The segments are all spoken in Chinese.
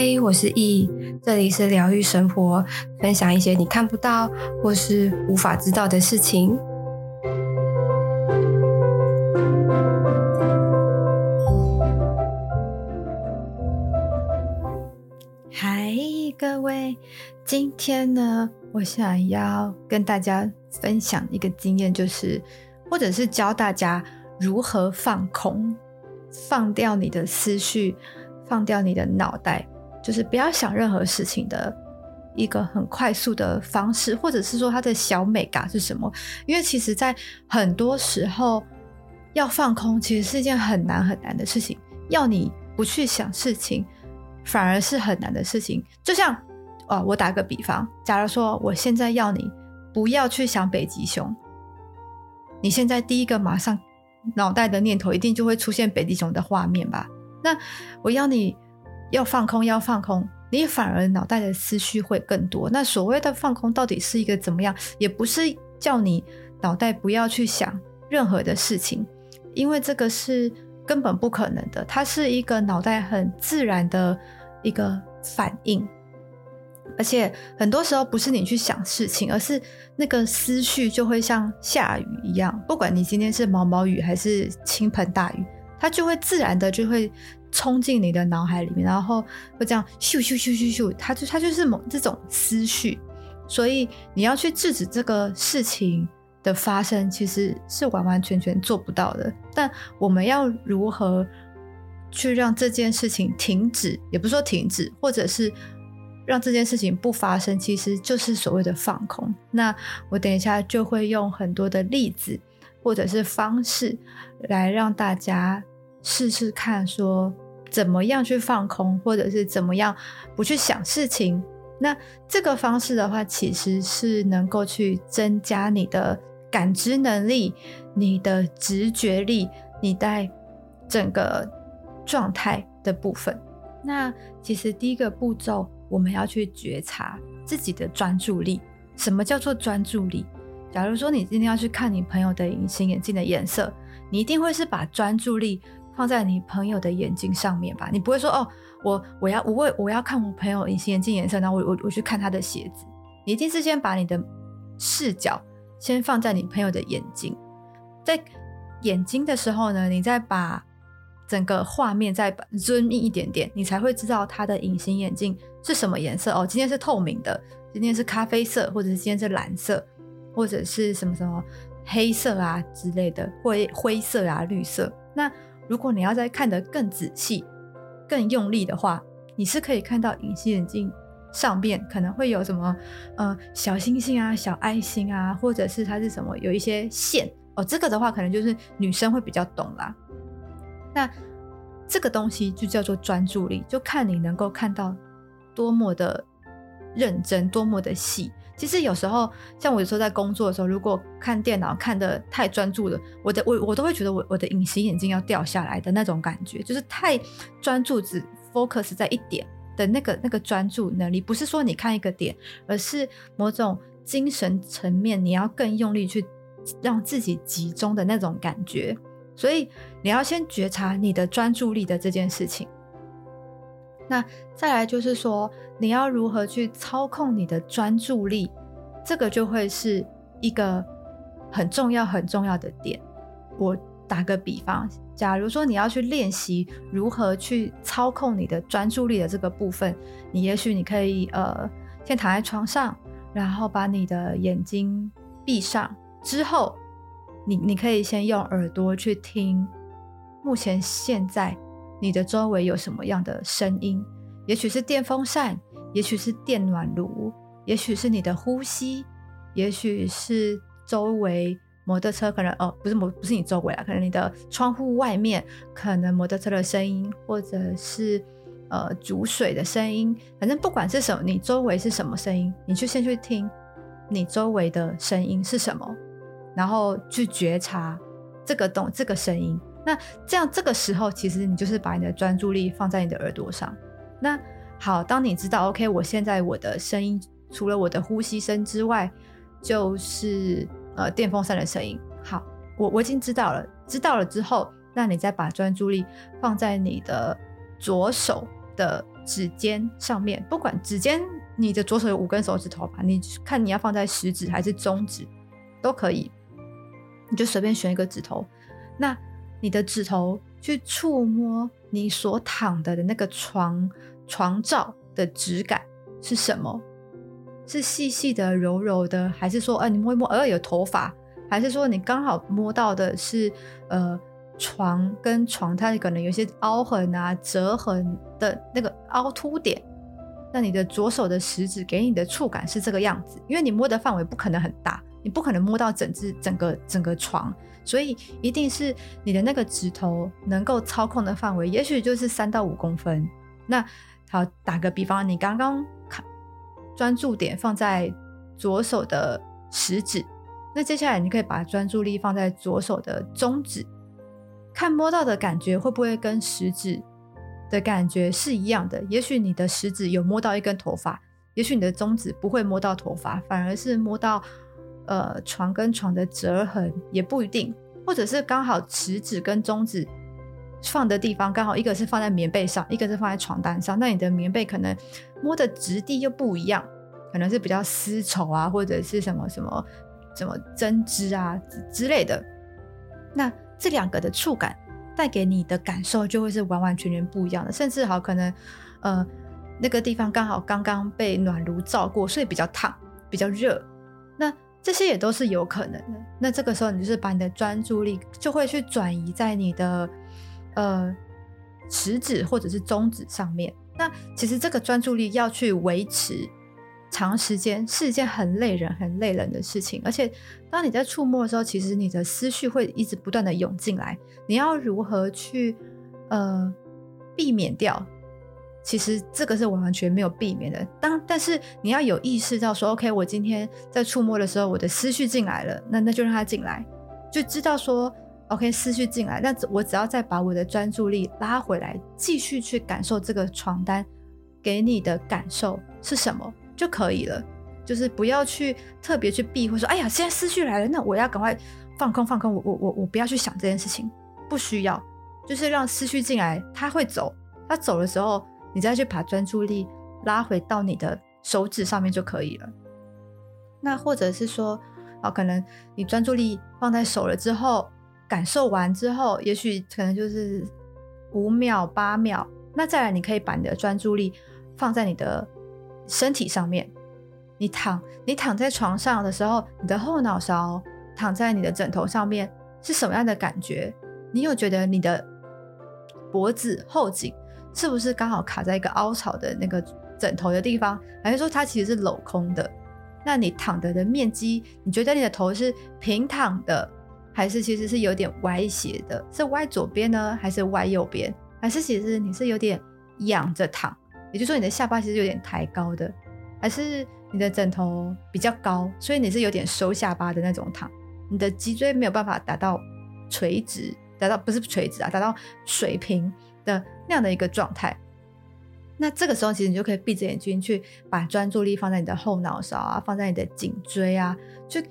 嗨，我是易，这里是疗愈生活，分享一些你看不到或是无法知道的事情。嗨，各位，今天呢，我想要跟大家分享一个经验，就是或者是教大家如何放空，放掉你的思绪，放掉你的脑袋。就是不要想任何事情的一个很快速的方式，或者是说它的小美感是什么？因为其实，在很多时候要放空，其实是一件很难很难的事情。要你不去想事情，反而是很难的事情。就像，哦，我打个比方，假如说我现在要你不要去想北极熊，你现在第一个马上脑袋的念头一定就会出现北极熊的画面吧？那我要你。要放空，要放空，你反而脑袋的思绪会更多。那所谓的放空到底是一个怎么样？也不是叫你脑袋不要去想任何的事情，因为这个是根本不可能的。它是一个脑袋很自然的一个反应，而且很多时候不是你去想事情，而是那个思绪就会像下雨一样，不管你今天是毛毛雨还是倾盆大雨，它就会自然的就会。冲进你的脑海里面，然后会这样咻咻咻咻咻，它就它就是某这种思绪，所以你要去制止这个事情的发生，其实是完完全全做不到的。但我们要如何去让这件事情停止，也不是说停止，或者是让这件事情不发生，其实就是所谓的放空。那我等一下就会用很多的例子或者是方式来让大家。试试看，说怎么样去放空，或者是怎么样不去想事情。那这个方式的话，其实是能够去增加你的感知能力、你的直觉力、你在整个状态的部分。那其实第一个步骤，我们要去觉察自己的专注力。什么叫做专注力？假如说你今天要去看你朋友的隐形眼镜的颜色，你一定会是把专注力。放在你朋友的眼睛上面吧，你不会说哦，我我要我我要看我朋友隐形眼镜颜色，然后我我我去看他的鞋子。你一定是先把你的视角先放在你朋友的眼睛，在眼睛的时候呢，你再把整个画面再 zoom in 一点点，你才会知道他的隐形眼镜是什么颜色哦。今天是透明的，今天是咖啡色，或者是今天是蓝色，或者是什么什么黑色啊之类的，灰灰色啊绿色那。如果你要再看得更仔细、更用力的话，你是可以看到隐形眼镜上面可能会有什么呃小星星啊、小爱心啊，或者是它是什么有一些线哦。这个的话，可能就是女生会比较懂啦。那这个东西就叫做专注力，就看你能够看到多么的认真、多么的细。其实有时候，像我有时候在工作的时候，如果看电脑看得太专注了，我的我我都会觉得我我的隐形眼镜要掉下来的那种感觉，就是太专注只 focus 在一点的那个那个专注能力，不是说你看一个点，而是某种精神层面，你要更用力去让自己集中的那种感觉。所以你要先觉察你的专注力的这件事情。那再来就是说，你要如何去操控你的专注力，这个就会是一个很重要很重要的点。我打个比方，假如说你要去练习如何去操控你的专注力的这个部分，你也许你可以呃，先躺在床上，然后把你的眼睛闭上，之后你你可以先用耳朵去听，目前现在。你的周围有什么样的声音？也许是电风扇，也许是电暖炉，也许是你的呼吸，也许是周围摩托车可能哦，不是摩，不是你周围啊，可能你的窗户外面可能摩托车的声音，或者是呃煮水的声音，反正不管是什么，你周围是什么声音，你就先去听你周围的声音是什么，然后去觉察这个动这个声音。那这样这个时候，其实你就是把你的专注力放在你的耳朵上。那好，当你知道 OK，我现在我的声音除了我的呼吸声之外，就是。呃，电风扇的声音。好，我我已经知道了。知道了之后，那你再把专注力放在你的左手的指尖上面。不管指尖，你的左手有五根手指头吧？你看你要放在食指还是中指都可以，你就随便选一个指头。那你的指头去触摸你所躺的的那个床床罩的质感是什么？是细细的、柔柔的，还是说，呃，你摸一摸，呃，有头发，还是说你刚好摸到的是，呃，床跟床它可能有些凹痕啊、折痕的那个凹凸点？那你的左手的食指给你的触感是这个样子，因为你摸的范围不可能很大，你不可能摸到整只、整个、整个床，所以一定是你的那个指头能够操控的范围，也许就是三到五公分。那好，打个比方，你刚刚。专注点放在左手的食指，那接下来你可以把专注力放在左手的中指，看摸到的感觉会不会跟食指的感觉是一样的？也许你的食指有摸到一根头发，也许你的中指不会摸到头发，反而是摸到呃床跟床的折痕，也不一定，或者是刚好食指跟中指。放的地方刚好一个是放在棉被上，一个是放在床单上。那你的棉被可能摸的质地又不一样，可能是比较丝绸啊，或者是什么什么什么针织啊之类的。那这两个的触感带给你的感受就会是完完全全不一样的。甚至好可能，呃，那个地方刚好刚刚被暖炉照过，所以比较烫，比较热。那这些也都是有可能的。那这个时候你就是把你的专注力就会去转移在你的。呃，食指或者是中指上面，那其实这个专注力要去维持长时间是一件很累人、很累人的事情。而且，当你在触摸的时候，其实你的思绪会一直不断的涌进来。你要如何去呃避免掉？其实这个是完全没有避免的。当但是你要有意识到说，OK，我今天在触摸的时候，我的思绪进来了，那那就让它进来，就知道说。OK，思绪进来，那我只要再把我的专注力拉回来，继续去感受这个床单给你的感受是什么就可以了。就是不要去特别去避，或说，哎呀，现在思绪来了，那我要赶快放空放空，我我我我不要去想这件事情，不需要，就是让思绪进来，它会走，它走的时候，你再去把专注力拉回到你的手指上面就可以了。那或者是说，啊，可能你专注力放在手了之后。感受完之后，也许可能就是五秒、八秒。那再来，你可以把你的专注力放在你的身体上面。你躺，你躺在床上的时候，你的后脑勺躺在你的枕头上面是什么样的感觉？你有觉得你的脖子后颈是不是刚好卡在一个凹槽的那个枕头的地方？还是说它其实是镂空的？那你躺的的面积，你觉得你的头是平躺的？还是其实是有点歪斜的，是歪左边呢，还是歪右边？还是其实你是有点仰着躺，也就是说你的下巴其实有点抬高的，还是你的枕头比较高，所以你是有点收下巴的那种躺，你的脊椎没有办法达到垂直，达到不是垂直啊，达到水平的那样的一个状态。那这个时候其实你就可以闭着眼睛去把专注力放在你的后脑勺啊，放在你的颈椎啊，去。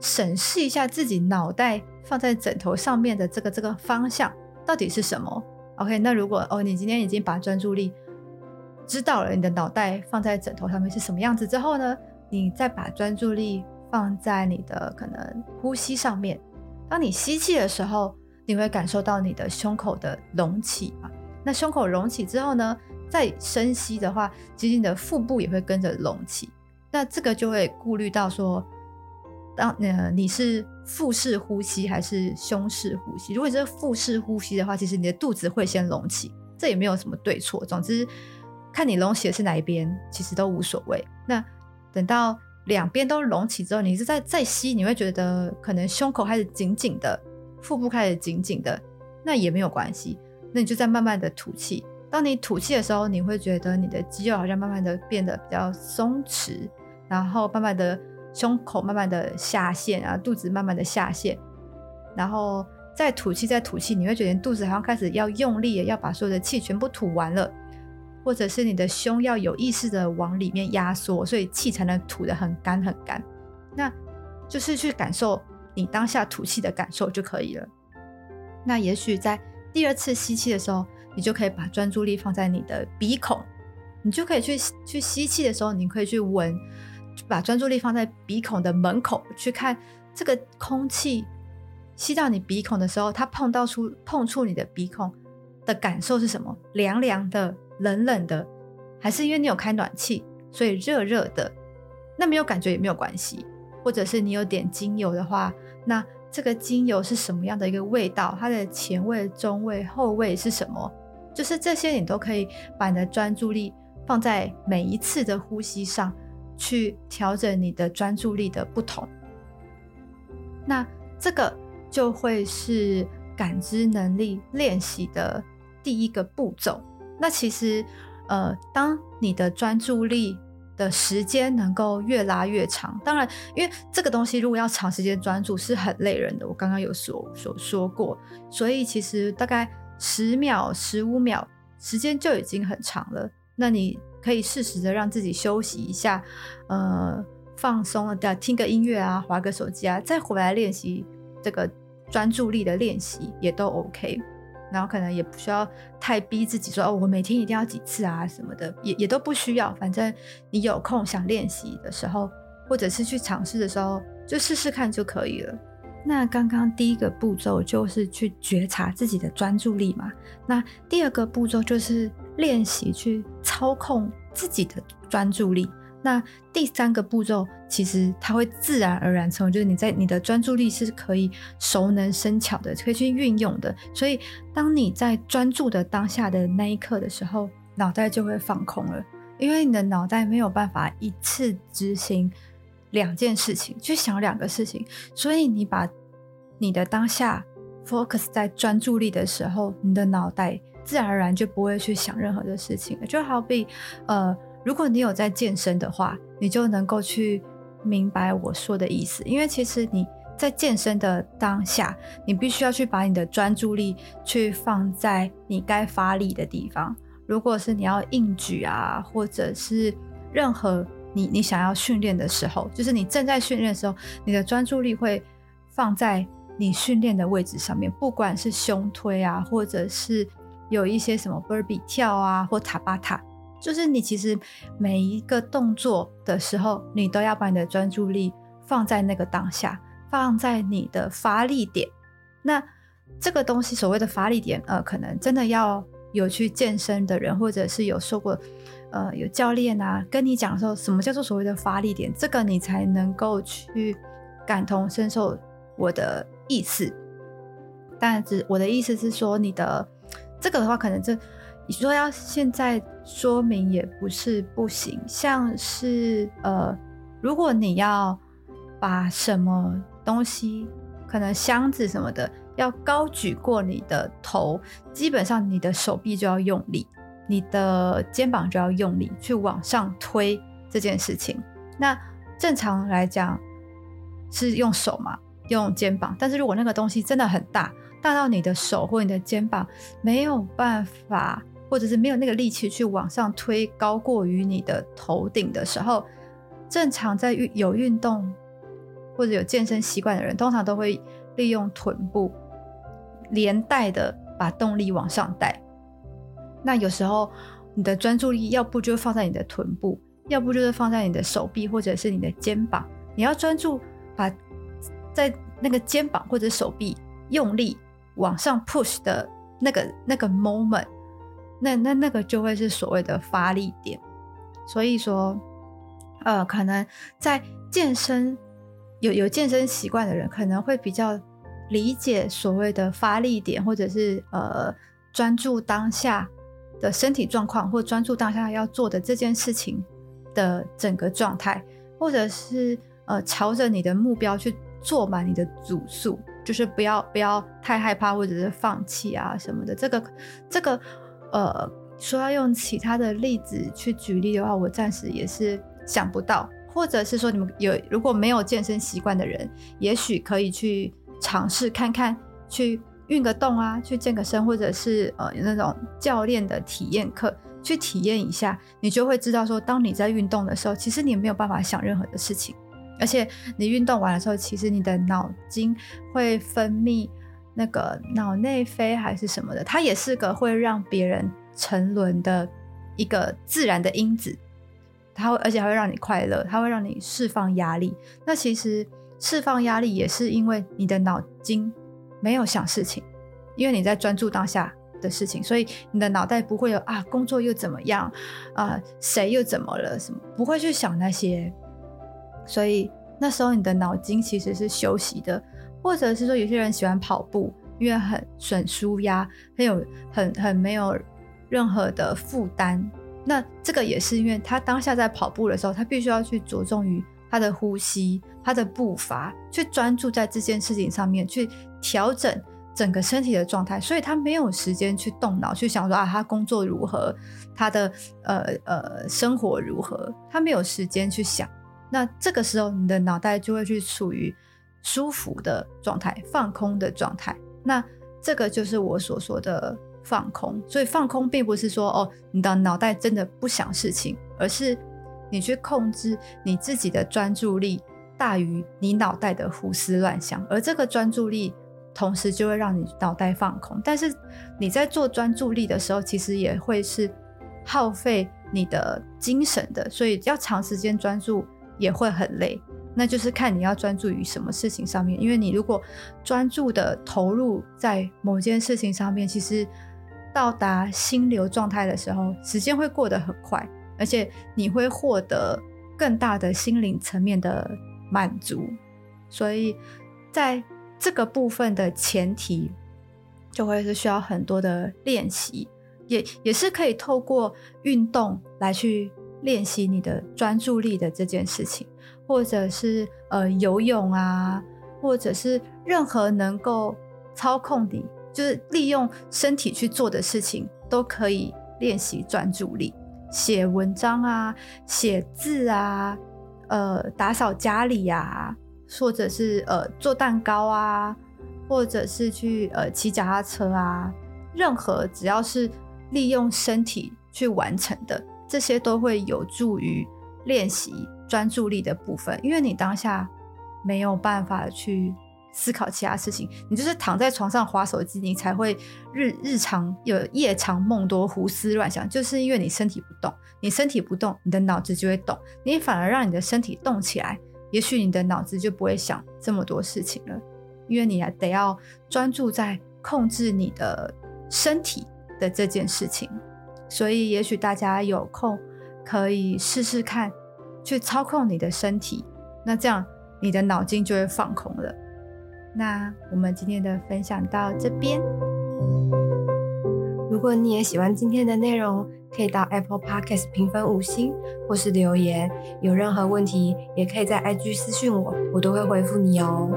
审视一下自己脑袋放在枕头上面的这个这个方向到底是什么？OK，那如果哦，你今天已经把专注力知道了，你的脑袋放在枕头上面是什么样子之后呢，你再把专注力放在你的可能呼吸上面。当你吸气的时候，你会感受到你的胸口的隆起啊。那胸口隆起之后呢，再深吸的话，其实你的腹部也会跟着隆起。那这个就会顾虑到说。当呃你是腹式呼吸还是胸式呼吸？如果你是腹式呼吸的话，其实你的肚子会先隆起，这也没有什么对错。总之，看你隆起的是哪一边，其实都无所谓。那等到两边都隆起之后，你是在再吸，你会觉得可能胸口开始紧紧的，腹部开始紧紧的，那也没有关系。那你就在慢慢的吐气。当你吐气的时候，你会觉得你的肌肉好像慢慢的变得比较松弛，然后慢慢的胸口慢慢的下陷啊，肚子慢慢的下陷，然后再吐气，再吐气，你会觉得肚子好像开始要用力，要把所有的气全部吐完了，或者是你的胸要有意识的往里面压缩，所以气才能吐得很干很干。那就是去感受你当下吐气的感受就可以了。那也许在第二次吸气的时候，你就可以把专注力放在你的鼻孔，你就可以去去吸气的时候，你可以去闻，把专注力放在鼻孔的门口，去看这个空气吸到你鼻孔的时候，它碰到出碰触你的鼻孔的感受是什么？凉凉的、冷冷的，还是因为你有开暖气，所以热热的？那没有感觉也没有关系，或者是你有点精油的话，那这个精油是什么样的一个味道？它的前味、中味、后味是什么？就是这些，你都可以把你的专注力放在每一次的呼吸上，去调整你的专注力的不同。那这个就会是感知能力练习的第一个步骤。那其实，呃，当你的专注力的时间能够越拉越长，当然，因为这个东西如果要长时间专注是很累人的。我刚刚有所所说过，所以其实大概。十秒、十五秒，时间就已经很长了。那你可以适时的让自己休息一下，呃，放松了的，听个音乐啊，划个手机啊，再回来练习这个专注力的练习也都 OK。然后可能也不需要太逼自己说哦，我每天一定要几次啊什么的，也也都不需要。反正你有空想练习的时候，或者是去尝试的时候，就试试看就可以了。那刚刚第一个步骤就是去觉察自己的专注力嘛。那第二个步骤就是练习去操控自己的专注力。那第三个步骤其实它会自然而然成为，就是你在你的专注力是可以熟能生巧的，可以去运用的。所以当你在专注的当下的那一刻的时候，脑袋就会放空了，因为你的脑袋没有办法一次执行。两件事情，去想两个事情，所以你把你的当下 focus 在专注力的时候，你的脑袋自然而然就不会去想任何的事情。就好比，呃，如果你有在健身的话，你就能够去明白我说的意思。因为其实你在健身的当下，你必须要去把你的专注力去放在你该发力的地方。如果是你要硬举啊，或者是任何。你你想要训练的时候，就是你正在训练的时候，你的专注力会放在你训练的位置上面，不管是胸推啊，或者是有一些什么 burpee 跳啊，或塔巴塔，就是你其实每一个动作的时候，你都要把你的专注力放在那个当下，放在你的发力点。那这个东西所谓的发力点，呃，可能真的要有去健身的人，或者是有受过。呃，有教练啊，跟你讲说什么叫做所谓的发力点，这个你才能够去感同身受我的意思。但是我的意思是说，你的这个的话，可能这你说要现在说明也不是不行。像是呃，如果你要把什么东西，可能箱子什么的，要高举过你的头，基本上你的手臂就要用力。你的肩膀就要用力去往上推这件事情。那正常来讲是用手嘛，用肩膀。但是如果那个东西真的很大，大到你的手或你的肩膀没有办法，或者是没有那个力气去往上推高过于你的头顶的时候，正常在有运动或者有健身习惯的人，通常都会利用臀部连带的把动力往上带。那有时候，你的专注力要不就放在你的臀部，要不就是放在你的手臂或者是你的肩膀。你要专注把在那个肩膀或者手臂用力往上 push 的那个那个 moment，那那那个就会是所谓的发力点。所以说，呃，可能在健身有有健身习惯的人，可能会比较理解所谓的发力点，或者是呃专注当下。的身体状况，或专注当下要做的这件事情的整个状态，或者是呃朝着你的目标去做满你的组数，就是不要不要太害怕或者是放弃啊什么的。这个这个呃说要用其他的例子去举例的话，我暂时也是想不到。或者是说你们有如果没有健身习惯的人，也许可以去尝试看看去。运个动啊，去健个身，或者是呃那种教练的体验课，去体验一下，你就会知道说，当你在运动的时候，其实你没有办法想任何的事情，而且你运动完的时候，其实你的脑筋会分泌那个脑内啡还是什么的，它也是个会让别人沉沦的一个自然的因子，它会而且还会让你快乐，它会让你释放压力。那其实释放压力也是因为你的脑筋。没有想事情，因为你在专注当下的事情，所以你的脑袋不会有啊，工作又怎么样啊、谁又怎么了什么，不会去想那些。所以那时候你的脑筋其实是休息的，或者是说有些人喜欢跑步，因为很省舒压，很有很很没有任何的负担。那这个也是因为他当下在跑步的时候，他必须要去着重于。他的呼吸，他的步伐，去专注在这件事情上面，去调整整个身体的状态，所以他没有时间去动脑去想说啊，他工作如何，他的呃呃生活如何，他没有时间去想。那这个时候，你的脑袋就会去处于舒服的状态，放空的状态。那这个就是我所说的放空。所以放空并不是说哦，你的脑袋真的不想事情，而是。你去控制你自己的专注力大于你脑袋的胡思乱想，而这个专注力同时就会让你脑袋放空。但是你在做专注力的时候，其实也会是耗费你的精神的，所以要长时间专注也会很累。那就是看你要专注于什么事情上面，因为你如果专注的投入在某件事情上面，其实到达心流状态的时候，时间会过得很快。而且你会获得更大的心灵层面的满足，所以在这个部分的前提，就会是需要很多的练习，也也是可以透过运动来去练习你的专注力的这件事情，或者是呃游泳啊，或者是任何能够操控你，就是利用身体去做的事情，都可以练习专注力。写文章啊，写字啊，呃，打扫家里呀、或者是呃做蛋糕啊，或者是去呃骑脚踏车啊，任何只要是利用身体去完成的，这些都会有助于练习专注力的部分，因为你当下没有办法去。思考其他事情，你就是躺在床上滑手机，你才会日日常有夜长梦多、胡思乱想，就是因为你身体不动。你身体不动，你的脑子就会动。你反而让你的身体动起来，也许你的脑子就不会想这么多事情了，因为你还得要专注在控制你的身体的这件事情。所以，也许大家有空可以试试看，去操控你的身体，那这样你的脑筋就会放空了。那我们今天的分享到这边。如果你也喜欢今天的内容，可以到 Apple Podcast 评分五星，或是留言。有任何问题，也可以在 IG 私讯我，我都会回复你哦。